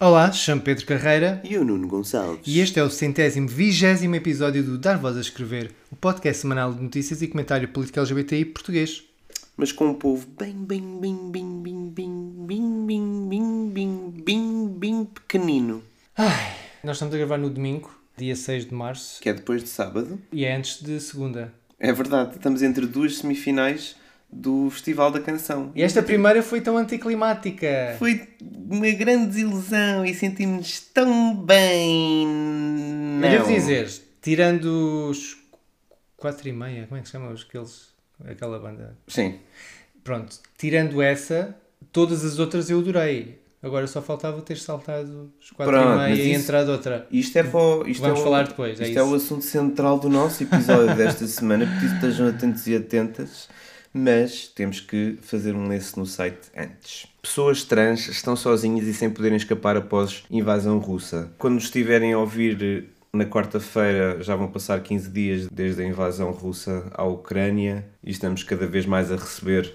Olá, chamo Pedro Carreira E o Nuno Gonçalves. e este é o centésimo vigésimo episódio do Dar Voz a Escrever, o podcast semanal de notícias e comentário político LGBTI português. Mas com um povo bem, bem, bem, bem, bem, bem, bem, bem, bem, bem, bem, bem pequenino. Nós estamos a gravar no domingo, dia 6 de março, Que é depois de sábado. e é antes de segunda. É verdade, estamos entre duas semifinais do Festival da Canção. E esta primeira foi tão anticlimática. Foi uma grande desilusão e sentimos-nos tão bem. Não. Eu devo dizer, tirando os 4 e meia, como é que se chama os aqueles, aquela banda? Sim. Pronto, tirando essa, todas as outras eu adorei. Agora só faltava ter saltado os 4 Pronto, e meia e isso- entrado outra. Isto é para isto Vamos é o- falar depois, é Isto é, isso. o assunto central do nosso episódio desta semana, por isso estejam atentos e atentas, mas temos que fazer um lance no site antes. Pessoas trans estão sozinhas e sem poderem escapar após invasão russa. Quando estiverem a ouvir na quarta-feira, já vão passar 15 dias desde a invasão russa à Ucrânia e estamos cada vez mais a receber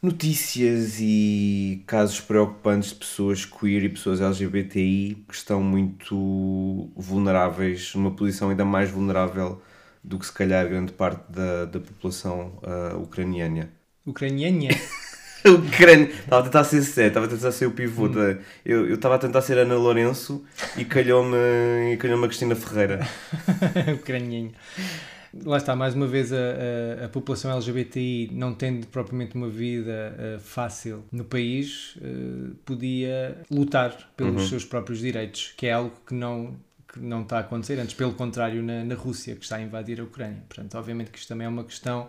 notícias e casos preocupantes de pessoas queer e pessoas LGBTI que estão muito vulneráveis, numa posição ainda mais vulnerável do que se calhar grande parte da, da população ah, ucraniana. Ucraniana. Ucrânia. Estava a tentar ser sério, estava a tentar ser o pivô. da- Eu, eu estava a tentar ser Ana Lourenço e calhou-me calhou a Cristina Ferreira. Ucraniana. Lá está, mais uma vez, a, a- a população LGBTI, não tendo propriamente uma vida eh, fácil no país, eh, podia lutar pelos seus próprios direitos, que é algo que não, que não está a acontecer. Antes, pelo contrário, na, na Rússia, que está a invadir a Ucrânia. Portanto, obviamente que isto também é uma questão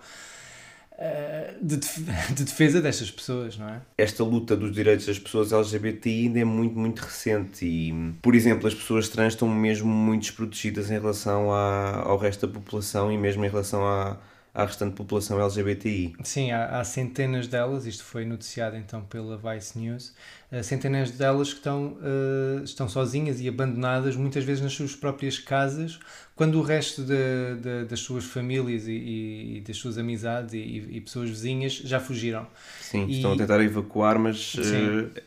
eh, de, def- de defesa destas pessoas, não é? esta luta dos direitos das pessoas LGBTI ainda é muito, muito recente e, por exemplo, as pessoas trans estão mesmo muito desprotegidas em relação à, ao resto da população e mesmo em relação à, à restante população LGBTI. Sim, há, há centenas delas, isto foi noticiado então pela Vice News, eh, centenas delas que estão, eh, estão sozinhas e abandonadas, muitas vezes nas suas próprias casas, quando o resto de- de- das suas famílias e, e- e das suas amizades e, e pessoas vizinhas já fugiram. Sim, estão a tentar evacuar, mas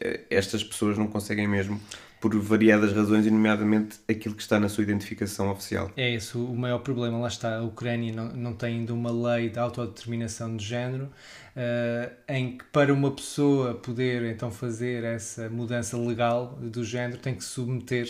eh, estas pessoas não conseguem mesmo, por variadas razões, e nomeadamente aquilo que está na sua identificação oficial. É esse o maior problema, lá está, a Ucrânia não, não tem ainda uma lei de autodeterminação de género, eh, em que para uma pessoa poder então fazer essa mudança legal do género tem que submeter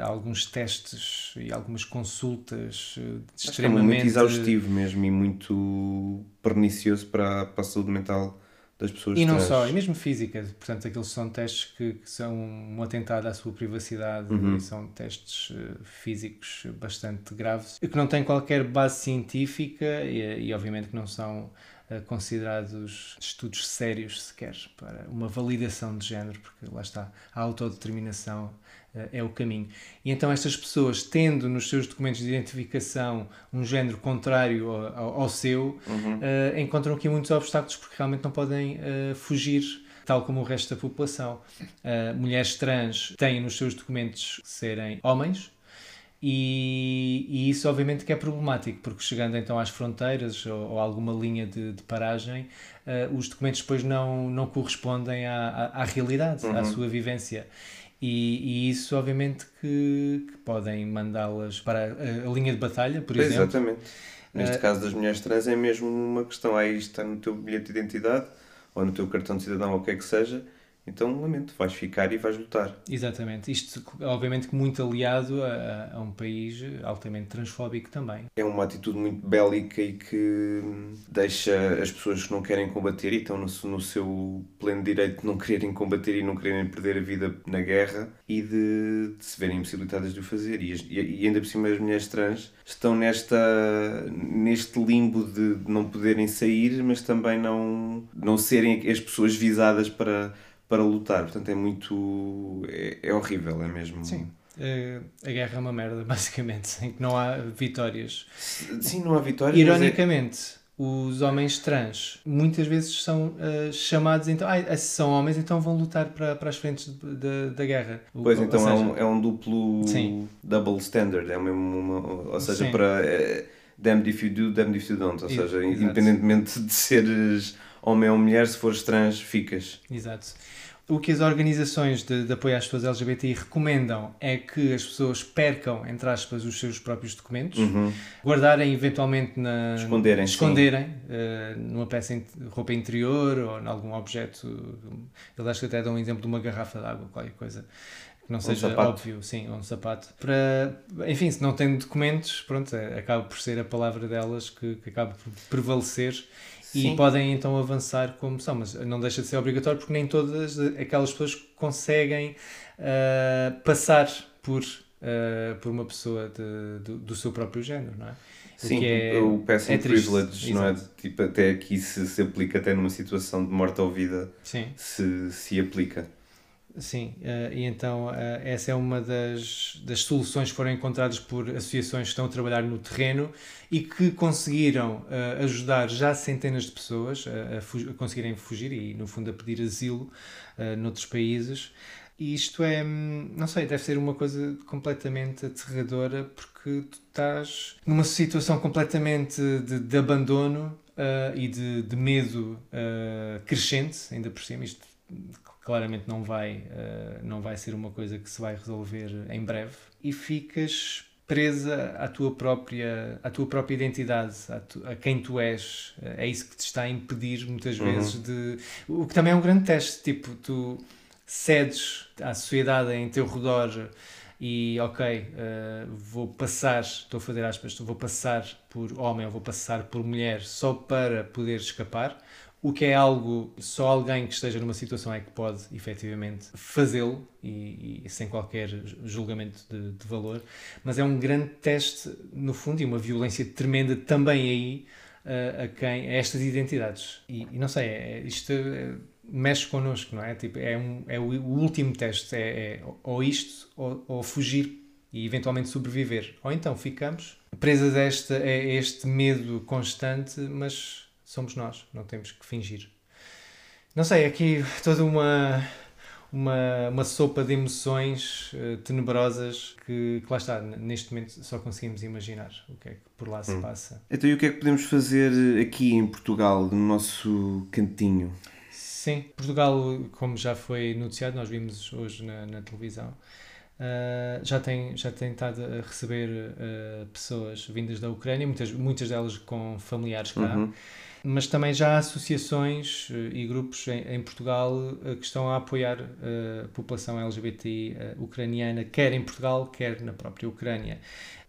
a alguns testes e algumas consultas eh, É extremamente... muito exaustivo mesmo e muito pernicioso para, para a saúde mental das pessoas E não trans. só, e mesmo física, portanto, aqueles são testes que, que são um atentado à sua privacidade Uhum. e são testes eh, físicos bastante graves, e que não têm qualquer base científica e, e obviamente que não são eh, considerados estudos sérios sequer para uma validação de género, porque lá está, a autodeterminação é o caminho. E então estas pessoas, tendo nos seus documentos de identificação um género contrário ao, ao- seu, eh, encontram aqui muitos obstáculos porque realmente não podem eh, fugir, tal como o resto da população. Eh, mulheres trans têm nos seus documentos serem homens, e, e isso obviamente que é problemático, porque chegando então às fronteiras ou, ou alguma linha de, de paragem, eh, os documentos depois não, não correspondem à, à, à realidade, à sua vivência. E, e isso obviamente que, que podem mandá-las para a, a linha de batalha, por exemplo. Exatamente. Neste Eh, caso das mulheres trans é mesmo uma questão. Aí está no teu bilhete de identidade ou no teu cartão de cidadão ou o que é que seja. Então, lamento, vais ficar e vais lutar. Exatamente. Isto, obviamente, que muito aliado a, a- um país altamente transfóbico também. É uma atitude muito bélica e que deixa as pessoas que não querem combater e estão no, seu- no seu pleno direito de não quererem combater e não quererem perder a vida na guerra e de, de se verem impossibilitadas de o fazer. E, e- e ainda por cima as mulheres trans estão nesta, neste limbo de não poderem sair, mas também não, não serem as pessoas visadas para, para lutar. Portanto, é muito. é, é horrível, é mesmo. Sim. Eh, a guerra é uma merda, basicamente, em que não há vitórias. Sim, não há vitória. mas é- Ironicamente, os homens trans muitas vezes são eh, chamados, então, ah, se são homens, então vão lutar para, para as frentes da- da guerra. Pois ou então é, seja, um, é um duplo Sim. double standard, é mesmo uma, ou seja, Sim. para é, damned if you do, damned if you don't, ou seja, exato. independentemente de seres homem ou mulher, se fores trans, ficas. Exato. O que as organizações de, de apoio às pessoas LGBTI recomendam é que as pessoas percam, entre aspas, os seus próprios documentos, Uhum. guardarem eventualmente na. Esconderem, esconderem eh, numa peça de roupa interior ou em algum objeto. Eles acho que até dão um exemplo de uma garrafa de água, qualquer coisa. Que não seja sapato. óbvio, sim, ou um sapato. Para, enfim, se não têm documentos, pronto, é- acaba por ser a palavra delas que, que acaba por prevalecer Sim. e podem então avançar como são, mas não deixa de ser obrigatório porque nem todas aquelas pessoas conseguem ah, passar por, ah, por uma pessoa de- do, do seu próprio género, não é? Sim, é- o passing é privilege, não é? Tipo, até aqui se, se aplica, até numa situação de morte ou vida, Sim, se, se aplica. Sim. ah, e então ah, essa é uma das, das soluções que foram encontradas por associações que estão a trabalhar no terreno e que conseguiram ah, ajudar já centenas de pessoas a, a a conseguirem fugir e, no fundo, a pedir asilo noutros países. E isto é, hum, não sei, deve ser uma coisa completamente aterradora porque tu estás numa situação completamente de, de abandono e de, de medo crescente, ainda por cima. Isto claramente não vai, ah, não vai ser uma coisa que se vai resolver em breve. E ficas presa à tua própria, à tua própria identidade, tu- a quem tu és. É isso que te está a impedir muitas Uhum. vezes de... O que também é um grande teste, tipo, tu cedes à sociedade em teu redor e ok, eh, vou passar, estou a fazer aspas, vou passar por homem ou vou passar por mulher só para poder escapar, o que é algo, só alguém que esteja numa situação é que pode efetivamente fazê-lo e, e sem qualquer julgamento de, de valor, mas é um grande teste no fundo e uma violência tremenda também aí eh, a quem, a estas identidades. E, e não sei, é, isto é, mexe connosco, não é? Tipo, é, um, é o, o último teste, é, é ou isto ou, ou fugir e eventualmente sobreviver. Ou então ficamos presas a este, a este medo constante, mas somos nós, não temos que fingir. Não sei, aqui toda uma, uma, uma sopa de emoções eh, tenebrosas que, que lá está, neste momento só conseguimos imaginar o que é que por lá se passa. Então, e o que é que podemos fazer aqui em Portugal, no nosso cantinho? Sim, Portugal, como já foi noticiado, nós vimos hoje na, na televisão, ah, já, tem, já tem estado a receber ah, pessoas vindas da Ucrânia, muitas, muitas delas com familiares cá, Uhum. Mas também já há associações eh, e grupos em, em Portugal eh, que estão a apoiar eh, a população LGBTI ucraniana, quer em Portugal, quer na própria Ucrânia.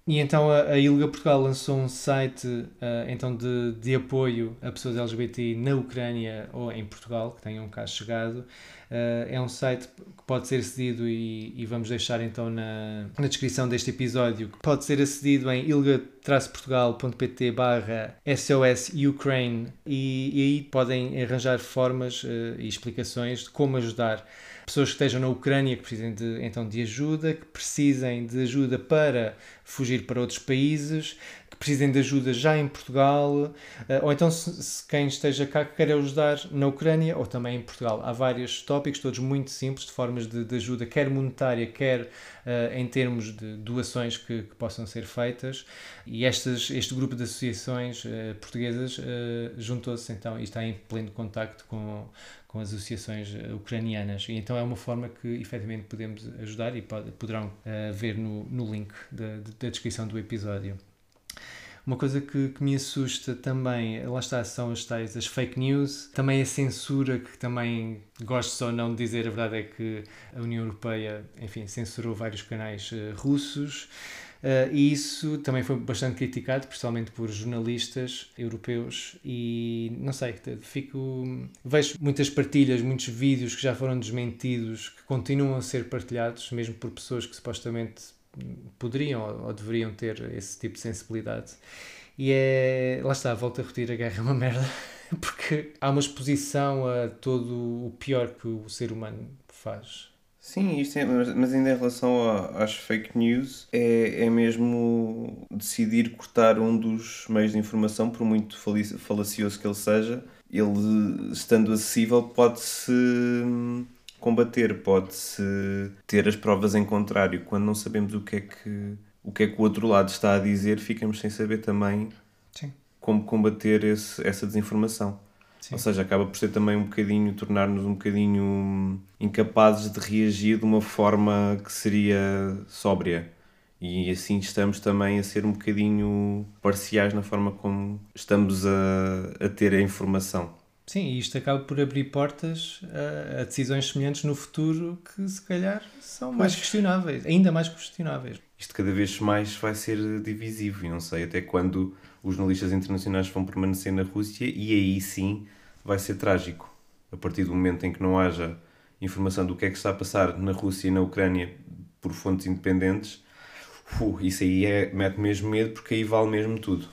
E então a, a ILGA Portugal lançou um site eh, então de, de apoio a pessoas LGBTI na Ucrânia ou em Portugal, que tenham cá chegado. Eh, é um site que pode ser acedido e, e vamos deixar então na, na descrição deste episódio, que pode ser acedido em ilga-portugal.pt barra SOS Ukraine e, e aí podem arranjar formas eh, e explicações de como ajudar pessoas que estejam na Ucrânia que precisem de, então de ajuda, que precisem de ajuda para fugir para outros países, precisem de ajuda já em Portugal, eh, ou então se, se quem esteja cá que quer ajudar na Ucrânia ou também em Portugal. Há vários tópicos, todos muito simples, de formas de, de ajuda, quer monetária, quer eh, em termos de doações que, que possam ser feitas. E estas, este grupo de associações eh, portuguesas eh, juntou-se então e está em pleno contacto com, com as associações ucranianas. E então é uma forma que efetivamente podemos ajudar e pode- poderão ver no, no link da, da descrição do episódio. Uma coisa que, que me assusta também, lá está, são as tais as fake news, também a censura, que também gosto ou não de dizer, a verdade é que a União Europeia, enfim, censurou vários canais eh, russos, eh, e isso também foi bastante criticado, principalmente por jornalistas europeus, e não sei, fico. Vejo muitas partilhas, muitos vídeos que já foram desmentidos, que continuam a ser partilhados, mesmo por pessoas que supostamente poderiam ou deveriam ter esse tipo de sensibilidade. E é. Lá está, volto a repetir: a guerra é uma merda. porque há uma exposição a todo o pior que o ser humano faz. Sim, isto é, mas, ainda em relação às fake news, é, é mesmo decidir cortar um dos meios de informação, por muito falacioso que ele seja, ele estando acessível pode-se hum, combater, pode-se ter as provas em contrário. Quando não sabemos o que é que o que é que o outro lado está a dizer, ficamos sem saber também Sim. como combater esse- essa desinformação. Sim. Ou seja, acaba por ser também um bocadinho, tornar-nos um bocadinho incapazes de reagir de uma forma que seria sóbria. E assim estamos também a ser um bocadinho parciais na forma como estamos a, a ter a informação. Sim, e isto acaba por abrir portas a, a decisões semelhantes no futuro que se calhar são mais questionáveis, ainda mais questionáveis. Isto cada vez mais vai ser divisivo e não sei até quando os jornalistas internacionais vão permanecer na Rússia e aí sim vai ser trágico. A partir do momento em que não haja informação do que é que está a passar na Rússia e na Ucrânia por fontes independentes, isso aí é, mete mesmo medo porque aí vale mesmo tudo.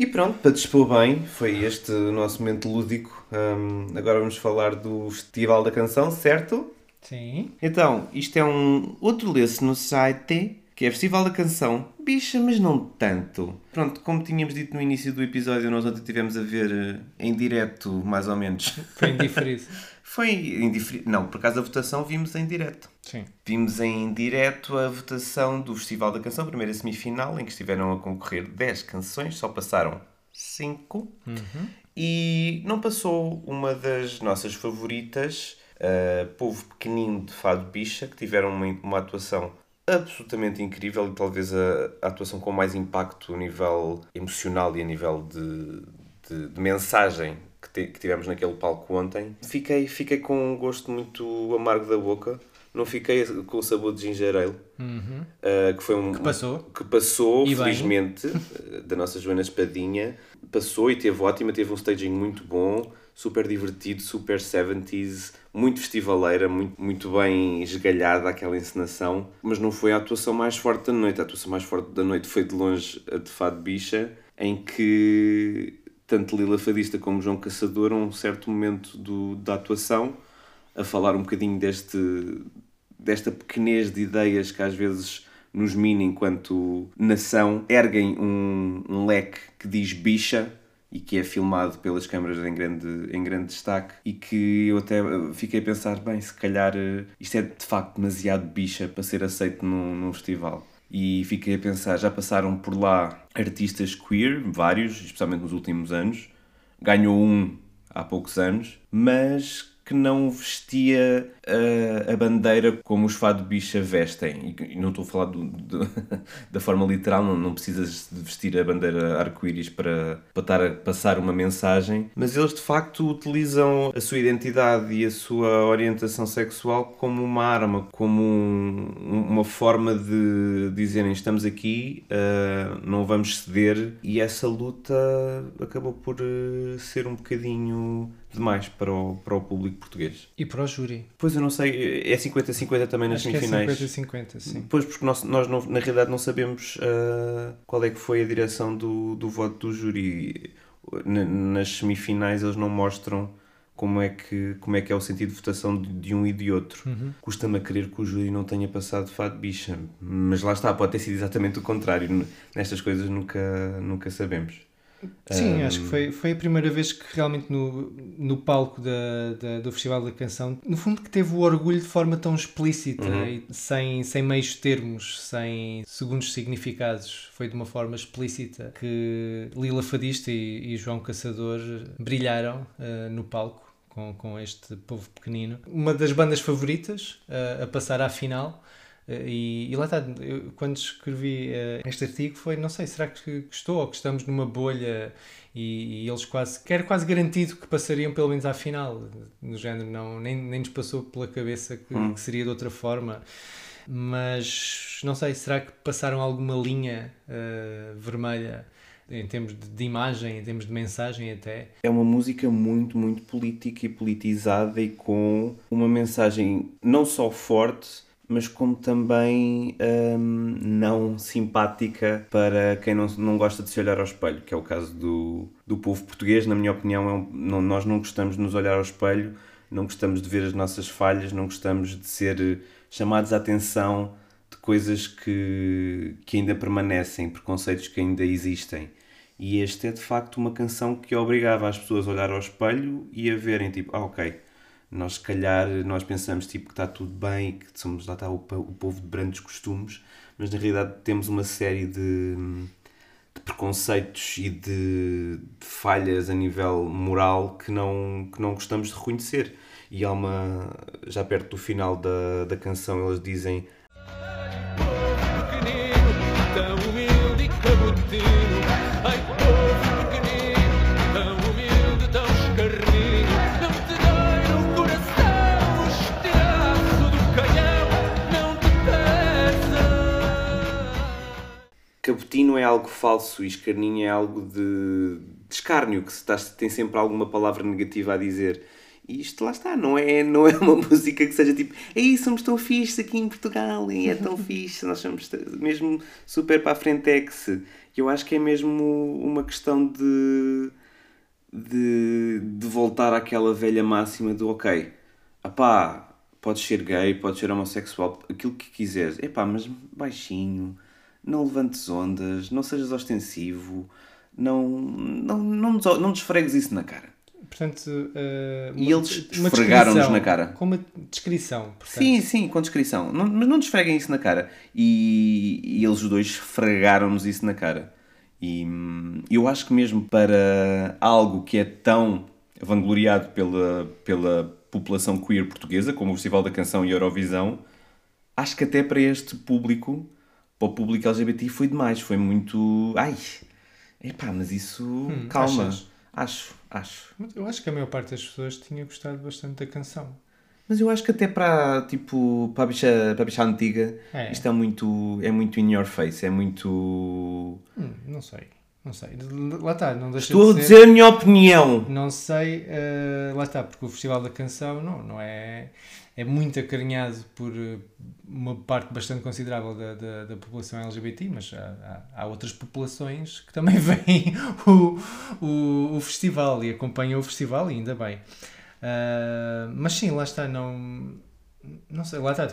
E pronto, para dispor bem, foi este o nosso momento lúdico. Hum, agora vamos falar do Festival da Canção, certo? Sim. Então, isto é um outro lance no site que é Festival da Canção. Bicha, mas não tanto. Pronto, como tínhamos dito no início do episódio, nós ontem tivemos a ver eh, em direto, mais ou menos. Foi indiferido. Foi indiferido. Não, por acaso a votação vimos em direto. Sim. Vimos em direto a votação do Festival da Canção, primeira semifinal, em que estiveram a concorrer 10 canções, só passaram 5. E não passou uma das nossas favoritas, uh, Povo Pequenino de Fado Bicha, que tiveram uma, uma atuação absolutamente incrível e talvez a, a atuação com mais impacto a nível emocional e a nível de, de, de mensagem que, tivemos naquele palco ontem. Fiquei, fiquei com um gosto muito amargo da boca. Não fiquei com o sabor de ginger ale, uh, que foi um Que passou. que passou, E felizmente, da nossa Joana Espadinha. Passou e teve ótima, teve um staging muito bom, super divertido, super 70s, muito festivaleira, muito, muito bem esgalhada aquela encenação. Mas não foi a atuação mais forte da noite. A atuação mais forte da noite foi de longe a de Fado Bicha, em que tanto Lila Fadista como João Caçador, a um certo momento do, da atuação, a falar um bocadinho deste, desta pequenez de ideias que às vezes nos mina enquanto nação, erguem um, um leque que diz bicha e que é filmado pelas câmaras em grande, em grande destaque e que eu até fiquei a pensar, bem, se calhar eh, isto é de facto demasiado bicha para ser aceito num, num festival. E fiquei a pensar, já passaram por lá artistas queer, vários, especialmente nos últimos anos, ganhou um há poucos anos, mas que não vestia uh, a bandeira como os fado bicha vestem. E, não estou a falar do, do- da forma literal, não, não precisas de vestir a bandeira arco-íris para, para estar a passar uma mensagem, mas eles de facto utilizam a sua identidade e a sua orientação sexual como uma arma, como um- uma forma de dizerem estamos aqui, uh, não vamos ceder, e essa luta acabou por uh, ser um bocadinho demais para o, para o público português. E para o júri. Pois eu não sei, é 50-50 também nas Acho que é semifinais. 50-50, sim. Pois, porque nós, nós não- na realidade não sabemos ah, qual é que foi a direção do, do voto do júri. Na- nas semifinais eles não mostram como é que, como é, que é o sentido de votação de, de um e de outro. Custa-me a crer que o júri não tenha passado fado bicha, mas lá está, pode ter sido exatamente o contrário. Nestas coisas nunca, nunca sabemos. Sim, Ahm, acho que foi, foi a primeira vez que realmente no, no palco da, da- do Festival da Canção, no fundo que teve o orgulho de forma tão explícita e sem, sem meios termos, sem segundos significados. Foi de uma forma explícita que Lila Fadista e, e João Caçador brilharam eh, no palco com, com este povo pequenino. Uma das bandas favoritas eh, a passar à final. Uh, E, e lá está, eu, quando escrevi uh, este artigo foi, não sei, será que estou ou que estamos numa bolha e, e eles quase, que era quase garantido que passariam pelo menos à final, no género, não, nem, nem nos passou pela cabeça que, que seria de outra forma, mas não sei, será que passaram alguma linha uh, vermelha em termos de, de imagem, em termos de mensagem até? É uma música muito, muito política e politizada e com uma mensagem não só forte, mas como também hum, não simpática para quem não, não gosta de se olhar ao espelho, que é o caso do, do povo português. Na minha opinião, é um- não- nós não gostamos de nos olhar ao espelho, não gostamos de ver as nossas falhas, não gostamos de ser chamados à atenção de coisas que, que ainda permanecem, preconceitos que ainda existem. E este é de facto uma canção que obrigava as pessoas a olhar ao espelho e a verem tipo, ah ok, nós se calhar nós pensamos tipo que está tudo bem, que somos lá está o, o povo de brandos costumes, mas na realidade temos uma série de, de preconceitos e de, de falhas a nível moral que não, que não gostamos de reconhecer. E há uma, já perto do final da, da canção, eles dizem Cabotino é algo falso e escarninho é algo de, de escárnio, que se estás, tem sempre alguma palavra negativa a dizer. E isto lá está, não é, não é uma música que seja tipo, ei, somos tão fixes aqui em Portugal, e é tão fixe, nós somos mesmo super para a frentex. E eu acho que é mesmo uma questão de, de, de voltar àquela velha máxima do ok, apá, podes ser gay, podes ser homossexual, aquilo que quiseres, epá, mas baixinho, não levantes ondas, não sejas ostensivo, não, não, não, nos- não desfregues isso na cara. Portanto, eh, E eles esfregaram-nos na cara. Com uma descrição, portanto. Sim, sim, com descrição. Não- mas não desfreguem isso na cara. E, e eles os dois esfregaram-nos isso na cara. E hum, eu acho que mesmo para algo que é tão vangloriado pela, pela população queer portuguesa, como o Festival da Canção e Eurovisão, acho que até para este público, para o público LGBT, foi demais. Foi muito. Ai, epá, mas isso. calma. achas? Acho, acho. Eu acho que a maior parte das pessoas tinha gostado bastante da canção. Mas eu acho que até para, tipo, para a bicha, para a bicha antiga, É. isto é muito, é muito in your face, é muito... Hum, não sei, não sei. Lá está, não deixa Estou a de ser... dizer a minha opinião! Não sei, eh, lá está, porque o Festival da Canção não, não é, é muito acarinhado por eh, uma parte bastante considerável da, da, da população LGBT, mas há, há, há outras populações que também veem o, o, o festival e acompanham o festival, e ainda bem. Ah, mas sim, lá está, não, não sei, lá está.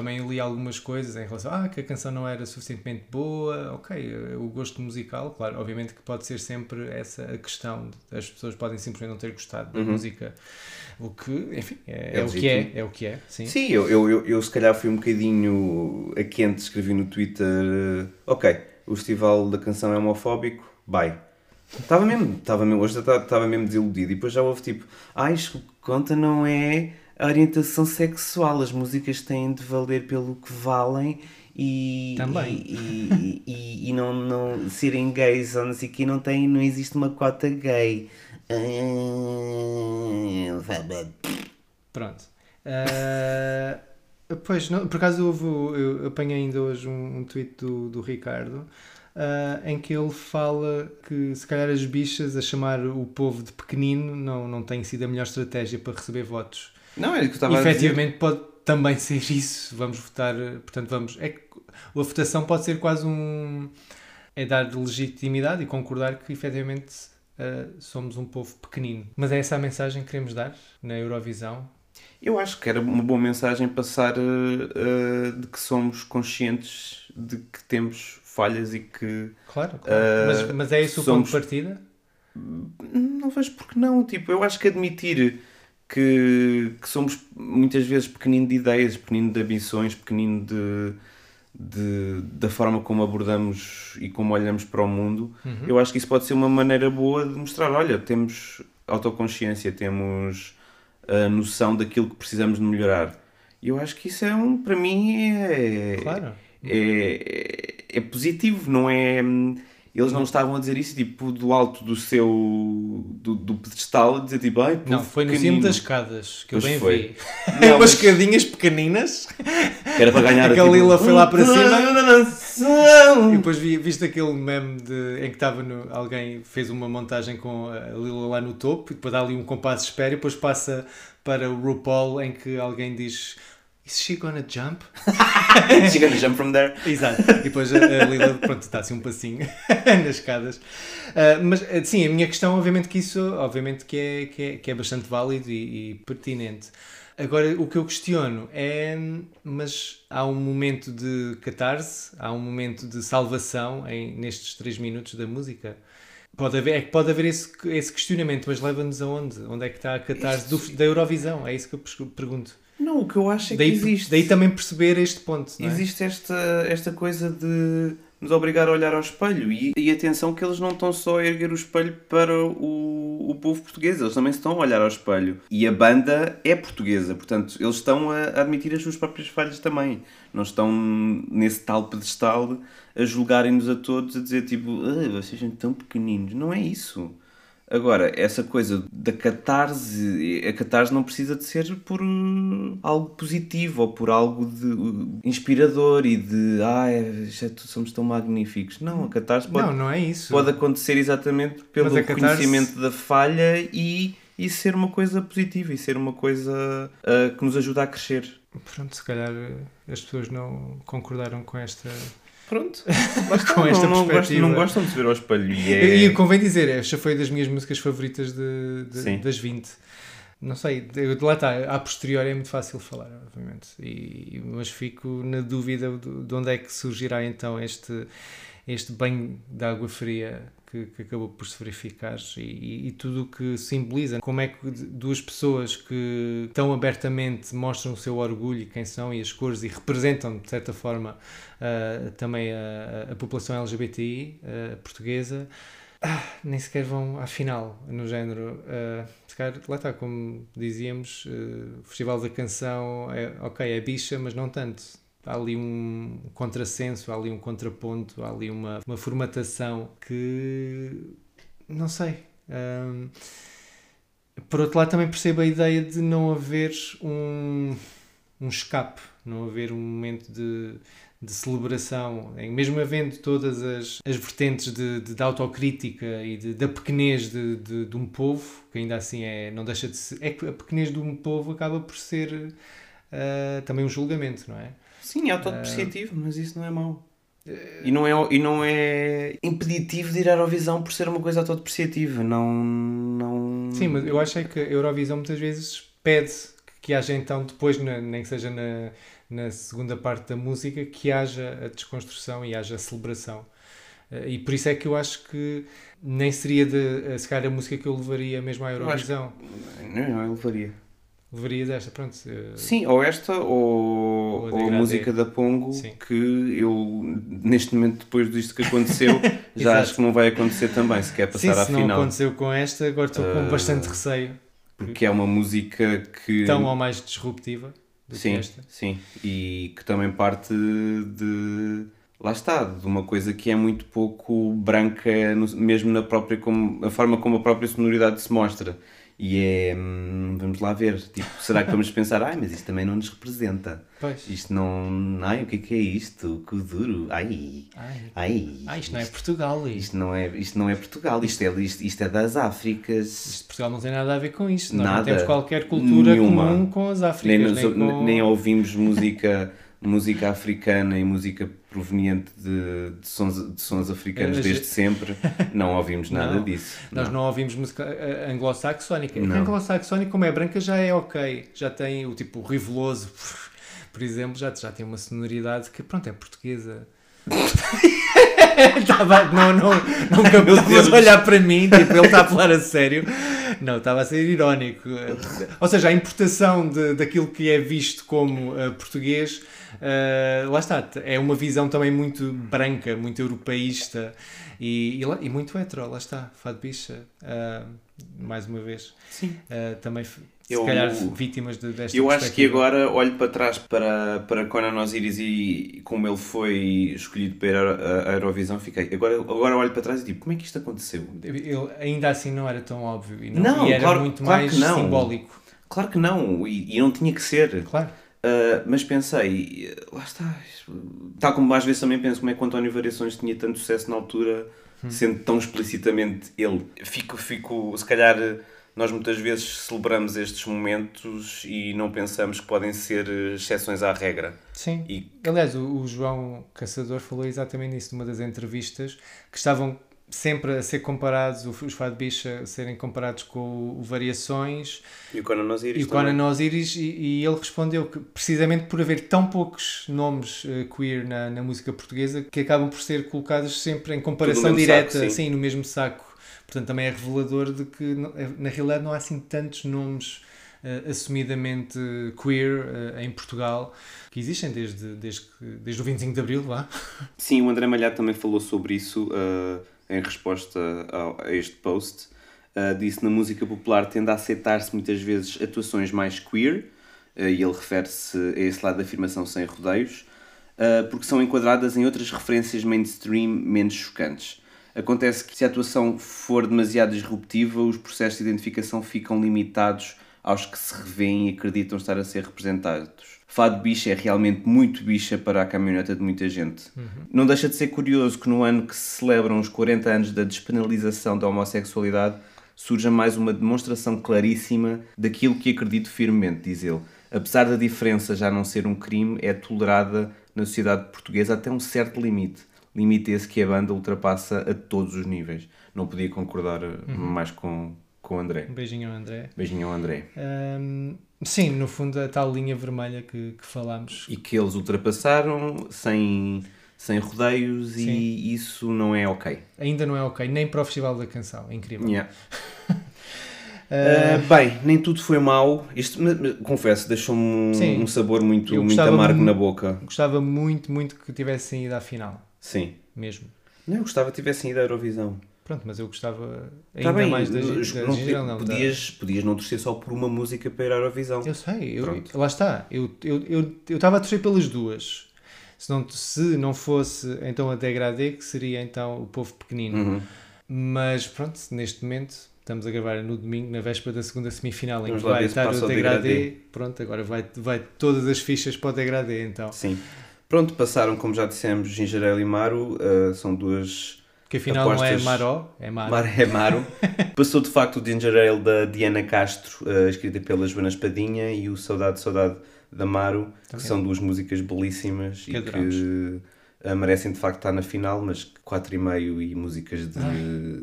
Também li algumas coisas em relação a ah, que a canção não era suficientemente boa, ok, o gosto musical, claro, obviamente que pode ser sempre essa a questão, as pessoas podem simplesmente não ter gostado da música, o que, enfim, é, É é o que é, é o que é, sim. Sim, eu, eu, eu, eu se calhar fui um bocadinho a quente, escrevi no Twitter, eh, ok, o festival da canção é homofóbico, bye. Estava mesmo, estava mesmo, hoje estava mesmo desiludido e depois já houve tipo, ah, isto que conta não é a orientação sexual, as músicas têm de valer pelo que valem e, Também. e, e, e não, não serem gays ou não sei que, não, tem, não existe uma cota gay. Pronto. Ah, pois, não, por acaso houve, eu apanhei ainda hoje um, um tweet do, do Ricardo ah, em que ele fala que se calhar as bichas a chamar o povo de pequenino não, não tem sido a melhor estratégia para receber votos. Não, é isso que estava efetivamente pode também ser isso. Vamos votar, eh, portanto, vamos. É que a votação pode ser quase um. É dar legitimidade e concordar que efetivamente eh, somos um povo pequenino. Mas é essa a mensagem que queremos dar na Eurovisão. Eu acho que era uma boa mensagem passar eh, de que somos conscientes de que temos falhas e que Claro, claro. Eh, mas, mas é esse o somos- ponto de partida? não vejo porque não. Tipo, eu acho que admitir que, que somos muitas vezes pequenino de ideias, pequenino de ambições, pequenino de, de- da forma como abordamos e como olhamos para o mundo, eu acho que isso pode ser uma maneira boa de mostrar, olha, temos autoconsciência, temos a noção daquilo que precisamos de melhorar. E eu acho que isso é um, para mim, é, Claro. é, é positivo, não é. Eles não estavam a dizer isso tipo do alto do seu do, do pedestal, a dizer tipo, ai, Não, foi no pequenino." cimo das escadas que eu Pois bem foi. vi. Não, Umas mas- escadinhas pequeninas. Que era para ganhar Aquela tipo, Lila foi lá para cima. cima. E depois vi, viste aquele meme de, em que estava no, alguém fez uma montagem com a Lila lá no topo e depois dá ali um compasso de espera e depois passa para o RuPaul em que alguém diz Is she gonna jump? She's gonna jump from there. Exato. E depois a, a Lila, pronto, está assim um passinho nas escadas. Ah, mas, ah, sim, a minha questão, obviamente que isso, obviamente que é, que é, que é bastante válido e, e pertinente. Agora, o que eu questiono é, mas há um momento de catarse, há um momento de salvação em, nestes três minutos da música? Pode haver, é que pode haver esse, esse questionamento, mas leva-nos aonde? Onde é que está a catarse do- da Eurovisão? É isso que eu pergunto. Não, o que eu acho é daí, que existe. daí também perceber este ponto. é? Existe esta, esta coisa de nos obrigar a olhar ao espelho. E, e atenção que eles não estão só a erguer o espelho para o, o povo português, eles também estão a olhar ao espelho. E a banda é portuguesa, portanto, eles estão a, a admitir as suas próprias falhas também. Não estão nesse tal pedestal a julgarem-nos a todos, a dizer tipo, "Ah, vocês são tão pequeninos. Não é isso. Agora, essa coisa da catarse, a catarse não precisa de ser por uh, algo positivo ou por algo de inspirador e de ai, já somos tão magníficos. Não, a catarse pode, Não, não é isso. pode acontecer exatamente pelo catarse- reconhecimento da falha e, e ser uma coisa positiva e ser uma coisa uh, que nos ajuda a crescer. Pronto, se calhar eh, as pessoas não concordaram com esta. Pronto, está. Com esta não, não, gostam, perspectiva. não gostam de se ver ao espelho. E é... E convém dizer, esta foi das minhas músicas favoritas de, de- das 20. Não sei, de- lá está, a posteriori é muito fácil falar, obviamente. E, mas fico na dúvida de, de onde é que surgirá então este, este banho de água fria que, que acabou por se verificar e, e- tudo o que simboliza. Como é que duas pessoas que tão abertamente mostram o seu orgulho e quem são e as cores e representam, de certa forma, ah, também a, a população LGBTI ah, portuguesa, ah, nem sequer vão à final, no género. ah, se calhar, lá está, como dizíamos, ah, o Festival da Canção é ok, é bicha, mas não tanto. Há ali um contrassenso, há ali um contraponto, há ali uma, uma formatação que não sei. ah, por outro lado, também percebo a ideia de não haver um, um escape, não haver um momento de, de celebração, mesmo havendo todas as, as vertentes de, de, de autocrítica e de, da pequenez de, de, de um povo, que ainda assim é, não deixa de ser. É que a pequenez de um povo acaba por ser ah, também um julgamento, não é? Sim, é autodepreciativo, mas isso não é mau. E não, é, e não é impeditivo de ir à Eurovisão por ser uma coisa autodepreciativa. Não, não... Sim, mas eu acho que a Eurovisão muitas vezes pede que haja então depois, na- nem que seja na, na segunda parte da música, que haja a desconstrução e haja a celebração. Eh, E por isso é que eu acho que nem seria de, eh, se calhar a música que eu levaria mesmo à Eurovisão. Não, não, eu levaria. Levaria desta, pronto. Sim, ou esta ou, Ou a ou a Degradê. música da Pongo, Sim. que eu, neste momento, depois disto que aconteceu, já acho que não vai acontecer também, se quer Sim, passar à se não final. aconteceu com esta, agora estou com Eh, bastante receio. Porque é uma música que. Tão ou mais disruptiva do Sim, que esta. sim. E que também parte de. Lá está, de uma coisa que é muito pouco branca, mesmo na própria. Como, a forma como a própria sonoridade se mostra. E é. hum, vamos lá ver. Tipo, será que vamos pensar, ai, mas isto também não nos representa? Pois. Isto não. Ai, o que é que é isto? Que duro. Ai. Ai, Ai. ah, isto não é Portugal. Isto, Isto não é, isto não é Portugal, isto é, isto, isto é das Áfricas. isto Portugal não tem nada a ver com isto. Nós não Nada. temos qualquer cultura Nenhuma. comum com as Nem, Áfricas. nos- Nem, com... nem ouvimos música, música africana e música proveniente de, de, sons, de sons africanos Eh, desde sempre. Não ouvimos nada Não. disso. Nós não ouvimos música eh, anglo-saxónica. Não. A anglo-saxónica, como é branca, já é ok. Já tem o tipo Riveloso, por exemplo, já, já tem uma sonoridade que, pronto, é portuguesa. Tava, não, não, não a olhar para mim, tipo, ele está a falar a sério. Não, estava a ser irónico. Ou seja, a importação de, daquilo que é visto como eh, português, eh, lá está, é uma visão também muito branca, muito europeísta e, e, e muito hetero, lá está, Fado Bicha, ah, mais uma vez. Sim. Ah, também, se Eu- calhar, vítimas de, desta Eu acho que agora olho para trás para, para Conan Osiris e como ele foi escolhido para à Eurovisão, fiquei. Agora, agora olho para trás e tipo, como é que isto aconteceu? Ele ainda assim não era tão óbvio e, não, Não, e era claro- muito claro mais simbólico. Claro que não, e, e não tinha que ser. Claro. Uh, mas pensei, lá está, tal como às vezes também penso como é que o António Variações tinha tanto sucesso na altura, Hum. sendo tão explicitamente ele. Fico, fico, se calhar, Nós muitas vezes celebramos estes momentos e não pensamos que podem ser eh, exceções à regra. Sim. E Aliás, o, o João Caçador falou exatamente nisso numa das entrevistas, que estavam sempre a ser comparados, os Fado Bicha a serem comparados com o Variações E o Conan Osiris e o. Conan Osiris, e, e ele respondeu que precisamente por haver tão poucos nomes eh, queer na, na música portuguesa, que acabam por ser colocados sempre em comparação direta, saco, sim. sim, no mesmo saco. Portanto, também é revelador de que, eh, na realidade, não há assim tantos nomes eh, assumidamente queer eh, em Portugal, que existem desde, desde, desde o 25 de Abril, lá. Sim, o André Malhado também falou sobre isso uh, em resposta ao- a este post. Uh, disse na música popular tende a aceitar-se muitas vezes atuações mais queer, uh, e ele refere-se a esse lado da afirmação sem rodeios, uh, porque são enquadradas em outras referências mainstream menos chocantes. Acontece que se a atuação for demasiado disruptiva, os processos de identificação ficam limitados aos que se revêem e acreditam estar a ser representados. Fado bicha é realmente muito bicha para a caminhoneta de muita gente. Não deixa de ser curioso que no ano que se celebram os 40 anos da despenalização da homossexualidade surja mais uma demonstração claríssima daquilo que acredito firmemente, diz ele. Apesar da diferença já não ser um crime, é tolerada na sociedade portuguesa até um certo limite. Limite esse que a banda ultrapassa a todos os níveis. Não podia concordar eh, mais com, com o André. Um beijinho ao André. Beijinho ao André. Ahm, sim, no fundo, a tal linha vermelha que, que falámos. E que eles ultrapassaram sem, sem rodeios Sim. e isso não é ok. Ainda não é ok, nem para o Festival da Canção. É incrível. Yeah. Uh, bem, nem tudo foi mau. Isto, confesso, deixou-me um, um sabor muito, muito amargo na boca. Gostava muito, muito que tivessem ido à final. Sim. Mesmo. Não, eu gostava que tivessem ido à Eurovisão. Pronto, mas eu gostava Tá ainda bem, mais da, não- da não- não, tá? podias, podias não torcer só por uma música para ir à Eurovisão. Eu sei, eu, Pronto. lá está. Eu eu eu eu estava a torcer pelas duas. Se não, se não fosse então a Degradê, que seria então o povo pequenino. Uhum. Mas pronto, neste momento estamos a gravar no domingo, na véspera da segunda semifinal, em que vai estar o Degradê. Degradê. Pronto, agora vai, vai todas as fichas para o Degradê então. Sim. Pronto, passaram, como já dissemos, Gingerel e Maru. uh, são duas Que afinal não é Apostas- Maró, é Maro. Mar é Maru. Passou de facto o Ginger Ale da Diana Castro, eh, escrita pela Joana Espadinha, e o Saudade, Saudade da Maru, que Também. são duas músicas belíssimas Que e adoramos. que eh, merecem de facto estar na final, mas 4,5 e músicas de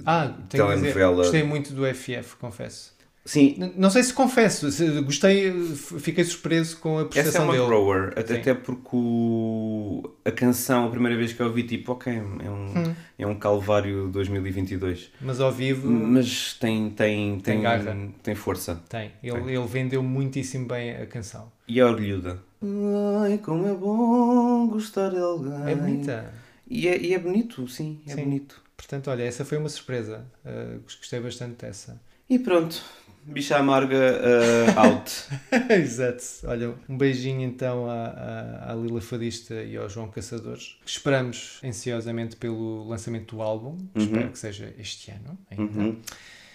Ah, tenho que dizer, telenovela. gostei muito do FF, confesso. Sim, Não sei se confesso, gostei, fiquei surpreso com a essa é uma dele. grower, até, até porque o- a canção, a primeira vez que eu ouvi, tipo, ok, é um, Hum. é um Calvário 2022. Mas ao vivo Mas tem, tem, Tem tem, tem força. tem. Ele, ele vendeu muitíssimo bem a canção. E é orgulhuda. Ai, como é bom gostar de alguém. É bonita. E é, e é bonito, sim, é Sim. bonito. Portanto, olha, essa foi uma surpresa. Uh, gostei bastante dessa. E pronto, bicha amarga uh, out. Exato. Olha, um beijinho então à, à, à Lila Fadista e ao João Caçadores. Esperamos ansiosamente pelo lançamento do álbum. Espero que seja este ano ainda. Uhum.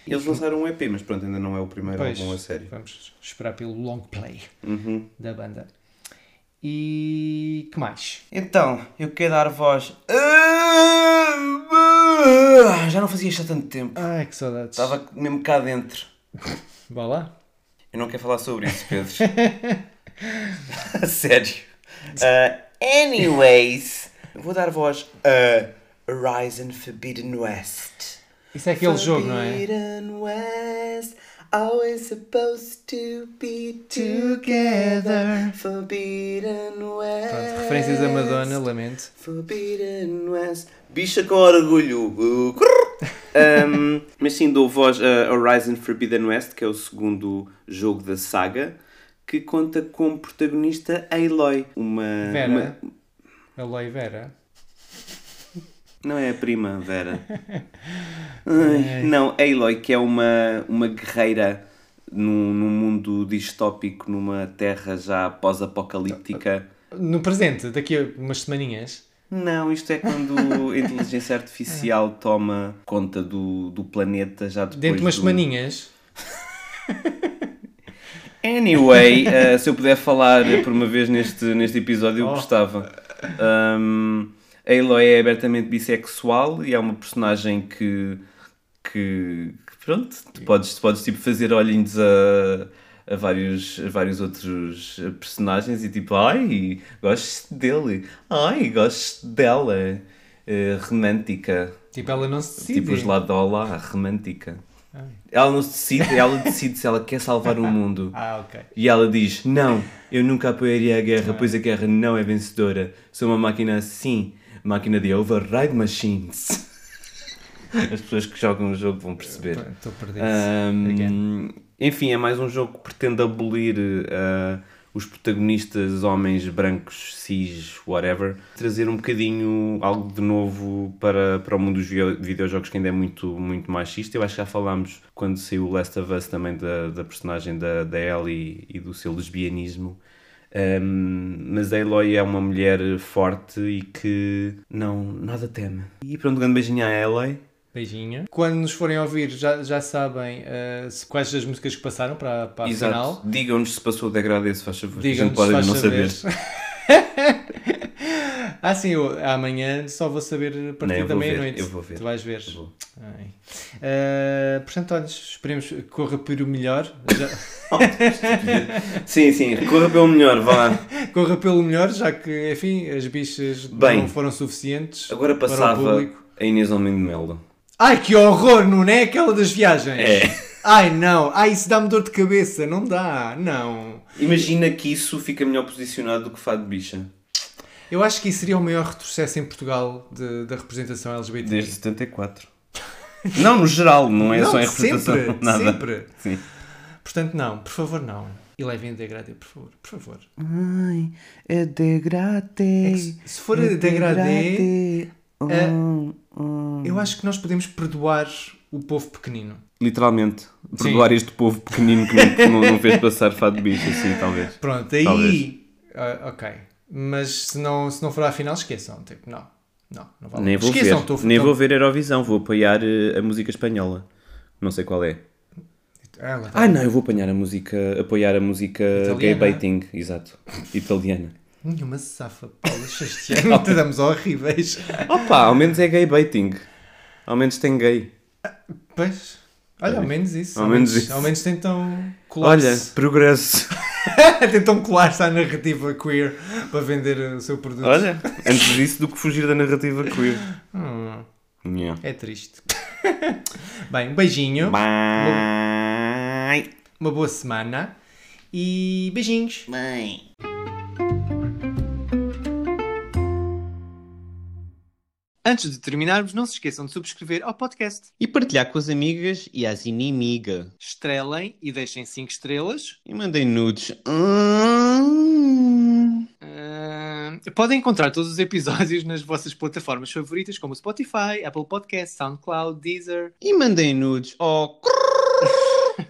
Eles lançaram um EP, mas pronto, ainda não é o primeiro Pois, álbum a sério. vamos esperar pelo long play Uhum. da banda. E que mais? Então, eu quero dar voz. Já não fazia isto há tanto tempo. Ai, que saudades. Estava mesmo cá dentro. Vá lá. Eu não quero falar sobre isso, Pedro. Sério. Uh, anyways, vou dar voz a Horizon Forbidden West. Isso é aquele jogo, não é? Forbidden West, always supposed to be Together. Forbidden West. Pronto, referências a Madonna, lamento. Forbidden West. Bicha com orgulho. Um, mas sim, dou voz a Horizon Forbidden West, que é o segundo jogo da saga, que conta como protagonista Aloy, uma. Vera. uma- Aloe Vera. Não é a prima, Vera. Ai, não, Aloy, que é uma, uma guerreira num, num mundo distópico, numa terra já pós-apocalíptica. No presente, daqui a umas semaninhas. Não, isto é quando a inteligência artificial toma conta do, do planeta já depois Dentro de umas do... semaninhas. Anyway, eh, se eu puder falar por uma vez neste, neste episódio, eu Oh. gostava. Um, a Aloy é abertamente bissexual e é uma personagem que, que, que Pronto, tu podes, tu podes tipo, fazer olhinhos a, a, vários, a vários outros personagens e tipo, ai, gosto dele, ai, gosto dela, eh, romântica. Tipo, ela não se decide. Tipo, os Ladola, romântica. Ela não se decide, ela decide se ela quer salvar o mundo. Ah, ok. E ela diz: Não, eu nunca apoiaria a guerra, pois a guerra não é vencedora. Sou uma máquina assim, máquina de override machines. As pessoas que jogam o jogo vão perceber. Estou perdido. Again. enfim, é mais um jogo que pretende abolir ah, os protagonistas homens brancos, cis, whatever. Trazer um bocadinho algo de novo para, para o mundo dos video- videojogos que ainda é muito, muito machista. Eu acho que já falámos quando saiu o Last of Us também da, da personagem da, da Ellie e do seu lesbianismo. Ahm, mas a Eloy é uma mulher forte e que não, nada teme. E pronto, um grande beijinho à Eloy. Beijinho. Quando nos forem ouvir, já, já sabem se- quais as músicas que passaram para, para a Exato. final. Digam-nos se passou o degradê, se faz favor. a gente Digam-nos, pode faz não saber. ah, sim, eu, amanhã só vou saber a partir Não, da meia-noite. eu vou ver. Tu vais ver. Vou. Eh, portanto, olha, esperemos que corra para o melhor. Já- Sim, sim, corra pelo melhor, vá. corra pelo melhor, já que, enfim, as bichas Bem, não foram suficientes Agora passava a Inês de Melo. Ai, que horror, não é aquela das viagens? É. Ai, não. Ai, isso dá-me dor de cabeça. Não dá, não. Imagina que isso fica melhor posicionado do que Fado de Bicha. Eu acho que isso seria o maior retrocesso em Portugal de- da representação LGBT. Desde 74. Não, no geral, não é Não, só em representação. sempre, nada. sempre. Sim. Portanto, não, por favor, não. E levem a degradê, por favor, por favor. Ai, é degradê. É se- se for a degradê, é- eu acho que nós podemos perdoar o povo pequenino. Literalmente, perdoar este povo pequenino que não, que não, não fez passar Fado de Bicha, sim, talvez. Pronto, aí. Talvez. ah, ok. Mas se não, se não for à final, esqueçam. Tipo, não. Não, não vale. Nem vou esqueçam, ver, estou- nem estou- vou ver Eurovisão, vou apoiar eh, a música espanhola. Não sei qual é. Ela Ah, não, eu vou apanhar a música, apoiar a música gay baiting, exato, italiana. Nenhuma safa, Paula Chastiano. Te damos horríveis. Opa, ao menos é gay baiting. Ao menos tem gay. Pois. Olha, ao menos isso. Ao menos isso. Ao menos tentam Olha, colar-se. progresso. tentam colar-se à narrativa queer para vender o seu produto. Olha, antes disso do que fugir da narrativa queer. Hum, Yeah. é triste. Bem, um beijinho. Bye. Uma boa semana. E beijinhos. Antes de terminarmos, não se esqueçam de subscrever ao podcast. E partilhar com as amigas e as inimigas. Estrelem e deixem 5 estrelas. E mandem nudes. Hum. Ah, podem encontrar todos os episódios nas vossas plataformas favoritas, como Spotify, Apple Podcasts, SoundCloud, Deezer. E mandem nudes. Oh,